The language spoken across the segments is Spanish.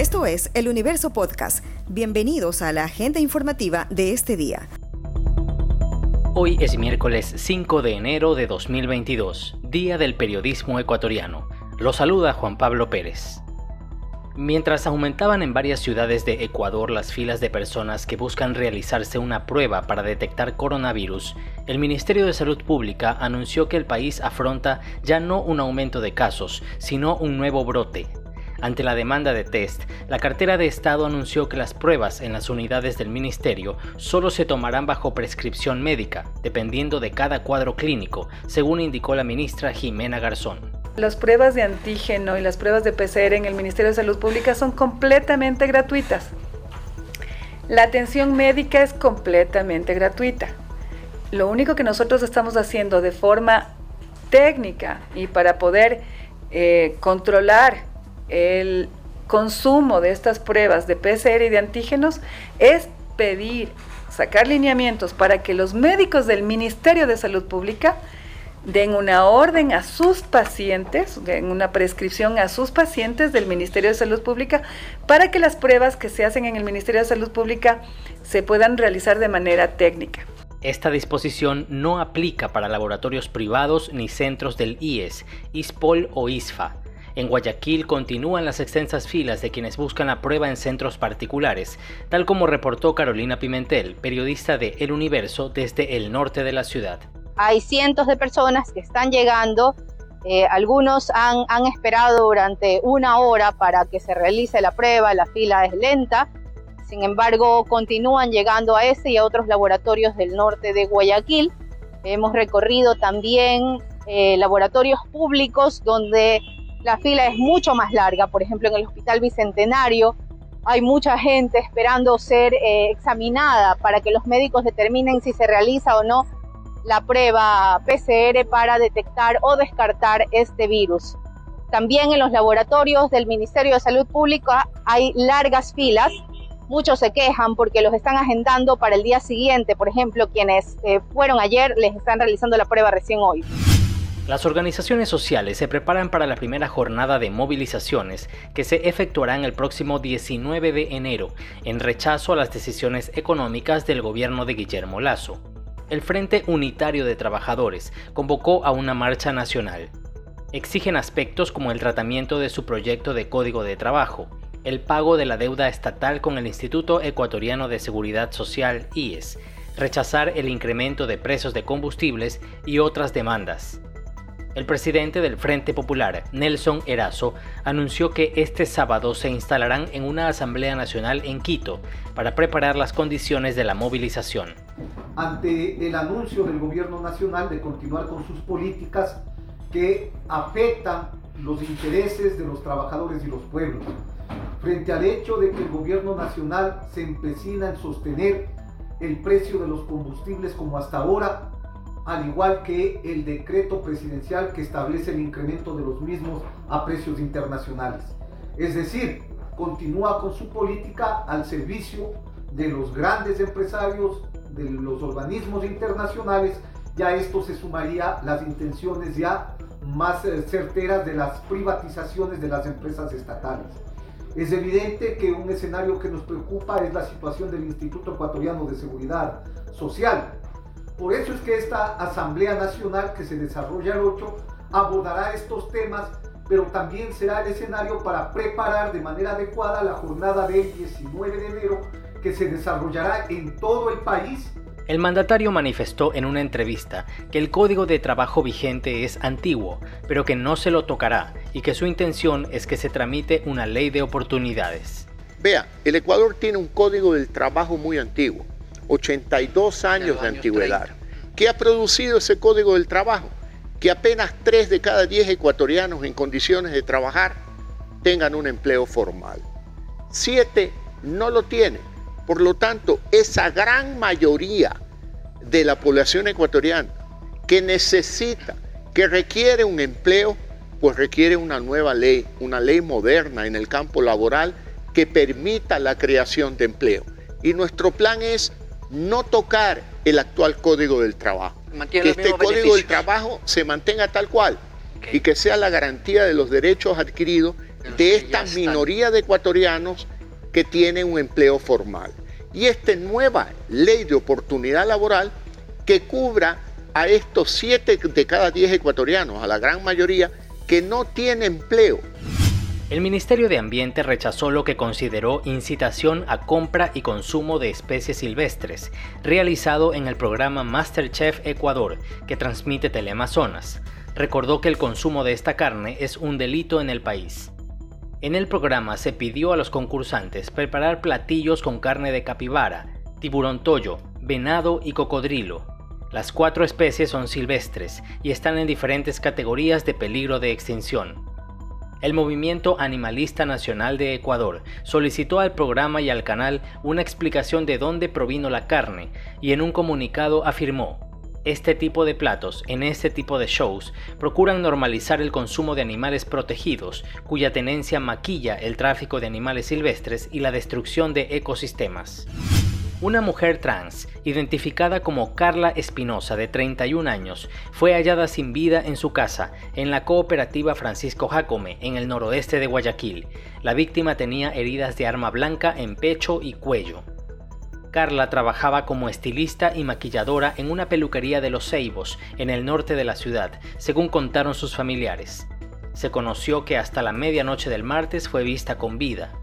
Esto es El Universo Podcast. Bienvenidos a la agenda informativa de este día. Hoy es miércoles 5 de enero de 2022, Día del Periodismo Ecuatoriano. Lo saluda Juan Pablo Pérez. Mientras aumentaban en varias ciudades de Ecuador las filas de personas que buscan realizarse una prueba para detectar coronavirus, el Ministerio de Salud Pública anunció que el país afronta ya no un aumento de casos, sino un nuevo brote. Ante la demanda de test, la cartera de Estado anunció que las pruebas en las unidades del Ministerio solo se tomarán bajo prescripción médica, dependiendo de cada cuadro clínico, según indicó la ministra Jimena Garzón. Las pruebas de antígeno y las pruebas de PCR en el Ministerio de Salud Pública son completamente gratuitas. La atención médica es completamente gratuita. Lo único que nosotros estamos haciendo de forma técnica y para poder eh, controlar el consumo de estas pruebas de PCR y de antígenos es pedir, sacar lineamientos para que los médicos del Ministerio de Salud Pública den una orden a sus pacientes, den una prescripción a sus pacientes del Ministerio de Salud Pública para que las pruebas que se hacen en el Ministerio de Salud Pública se puedan realizar de manera técnica. Esta disposición no aplica para laboratorios privados ni centros del IES, ISPOL o ISFA. En Guayaquil continúan las extensas filas de quienes buscan la prueba en centros particulares, tal como reportó Carolina Pimentel, periodista de El Universo desde el norte de la ciudad hay cientos de personas que están llegando. Eh, algunos han, han esperado durante una hora para que se realice la prueba, la fila es lenta. Sin embargo, continúan llegando a ese y a otros laboratorios del norte de Guayaquil. Hemos recorrido también eh, laboratorios públicos donde la fila es mucho más larga. Por ejemplo, en el Hospital Bicentenario hay mucha gente esperando ser eh, examinada para que los médicos determinen si se realiza o no la prueba PCR para detectar o descartar este virus. También en los laboratorios del Ministerio de Salud Pública hay largas filas. Muchos se quejan porque los están agendando para el día siguiente. Por ejemplo, quienes eh, fueron ayer les están realizando la prueba recién hoy. Las organizaciones sociales se preparan para la primera jornada de movilizaciones que se efectuarán el próximo 19 de enero en rechazo a las decisiones económicas del gobierno de Guillermo Lazo el Frente Unitario de Trabajadores convocó a una marcha nacional. Exigen aspectos como el tratamiento de su proyecto de código de trabajo, el pago de la deuda estatal con el Instituto Ecuatoriano de Seguridad Social, IES, rechazar el incremento de precios de combustibles y otras demandas. El presidente del Frente Popular, Nelson Erazo, anunció que este sábado se instalarán en una Asamblea Nacional en Quito para preparar las condiciones de la movilización. Ante el anuncio del gobierno nacional de continuar con sus políticas que afectan los intereses de los trabajadores y los pueblos, frente al hecho de que el gobierno nacional se empecina en sostener el precio de los combustibles como hasta ahora, al igual que el decreto presidencial que establece el incremento de los mismos a precios internacionales. Es decir, continúa con su política al servicio de los grandes empresarios, de los organismos internacionales, ya esto se sumaría las intenciones ya más eh, certeras de las privatizaciones de las empresas estatales. Es evidente que un escenario que nos preocupa es la situación del Instituto Ecuatoriano de Seguridad Social. Por eso es que esta Asamblea Nacional que se desarrolla el 8 abordará estos temas, pero también será el escenario para preparar de manera adecuada la jornada del 19 de enero que se desarrollará en todo el país. El mandatario manifestó en una entrevista que el código de trabajo vigente es antiguo, pero que no se lo tocará y que su intención es que se tramite una ley de oportunidades. Vea, el Ecuador tiene un código del trabajo muy antiguo, 82 años de antigüedad. ¿Qué ha producido ese código del trabajo? Que apenas 3 de cada 10 ecuatorianos en condiciones de trabajar tengan un empleo formal. 7 no lo tienen. Por lo tanto, esa gran mayoría de la población ecuatoriana que necesita, que requiere un empleo, pues requiere una nueva ley, una ley moderna en el campo laboral que permita la creación de empleo. Y nuestro plan es no tocar el actual código del trabajo. que este código del trabajo se mantenga tal cual y que sea la garantía de los derechos adquiridos de esta minoría de ecuatorianos que tienen un empleo formal. Y esta nueva ley de oportunidad laboral que cubra a estos siete de cada diez ecuatorianos, a la gran mayoría, que no tiene empleo. El Ministerio de Ambiente rechazó lo que consideró incitación a compra y consumo de especies silvestres, realizado en el programa Masterchef Ecuador, que transmite Teleamazonas. Recordó que el consumo de esta carne es un delito en el país. En el programa se pidió a los concursantes preparar platillos con carne de capibara, tiburón toyo, venado y cocodrilo. Las cuatro especies son silvestres y están en diferentes categorías de peligro de extinción. El Movimiento Animalista Nacional de Ecuador solicitó al programa y al canal una explicación de dónde provino la carne y en un comunicado afirmó, este tipo de platos en este tipo de shows procuran normalizar el consumo de animales protegidos, cuya tenencia maquilla el tráfico de animales silvestres y la destrucción de ecosistemas. Una mujer trans, identificada como Carla Espinosa, de 31 años, fue hallada sin vida en su casa, en la cooperativa Francisco Jacome, en el noroeste de Guayaquil. La víctima tenía heridas de arma blanca en pecho y cuello. Carla trabajaba como estilista y maquilladora en una peluquería de Los Ceibos, en el norte de la ciudad, según contaron sus familiares. Se conoció que hasta la medianoche del martes fue vista con vida.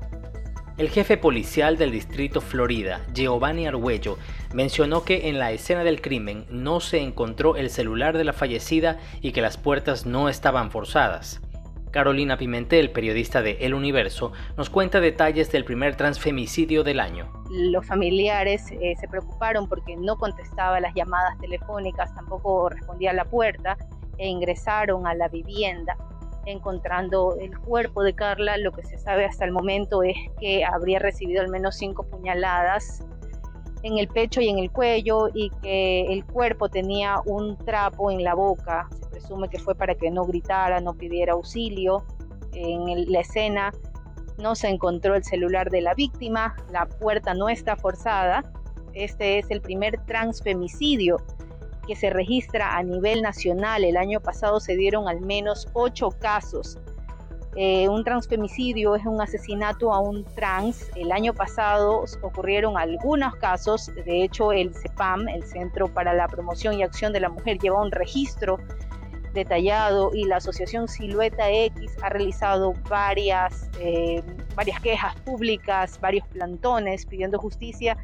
El jefe policial del distrito Florida, Giovanni Arguello, mencionó que en la escena del crimen no se encontró el celular de la fallecida y que las puertas no estaban forzadas. Carolina Pimentel, periodista de El Universo, nos cuenta detalles del primer transfemicidio del año. Los familiares eh, se preocuparon porque no contestaba las llamadas telefónicas, tampoco respondía a la puerta e ingresaron a la vivienda encontrando el cuerpo de Carla. Lo que se sabe hasta el momento es que habría recibido al menos cinco puñaladas en el pecho y en el cuello y que el cuerpo tenía un trapo en la boca. Se presume que fue para que no gritara, no pidiera auxilio. En la escena no se encontró el celular de la víctima, la puerta no está forzada. Este es el primer transfemicidio que se registra a nivel nacional. El año pasado se dieron al menos ocho casos. Eh, un transfemicidio es un asesinato a un trans. El año pasado ocurrieron algunos casos. De hecho, el CEPAM, el Centro para la Promoción y Acción de la Mujer, lleva un registro detallado y la Asociación Silueta X ha realizado varias, eh, varias quejas públicas, varios plantones pidiendo justicia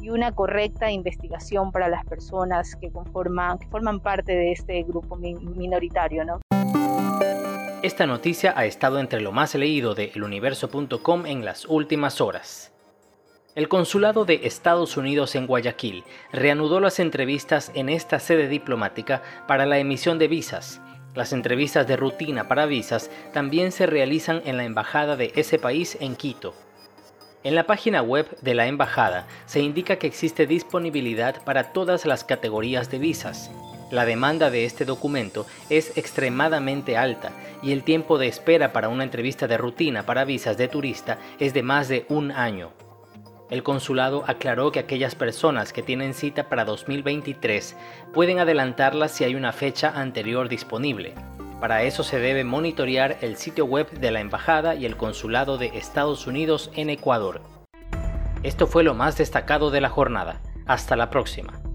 y una correcta investigación para las personas que conforman, que forman parte de este grupo minoritario. ¿no? Esta noticia ha estado entre lo más leído de eluniverso.com en las últimas horas. El Consulado de Estados Unidos en Guayaquil reanudó las entrevistas en esta sede diplomática para la emisión de visas. Las entrevistas de rutina para visas también se realizan en la embajada de ese país en Quito. En la página web de la embajada se indica que existe disponibilidad para todas las categorías de visas. La demanda de este documento es extremadamente alta y el tiempo de espera para una entrevista de rutina para visas de turista es de más de un año. El consulado aclaró que aquellas personas que tienen cita para 2023 pueden adelantarla si hay una fecha anterior disponible. Para eso se debe monitorear el sitio web de la Embajada y el Consulado de Estados Unidos en Ecuador. Esto fue lo más destacado de la jornada. Hasta la próxima.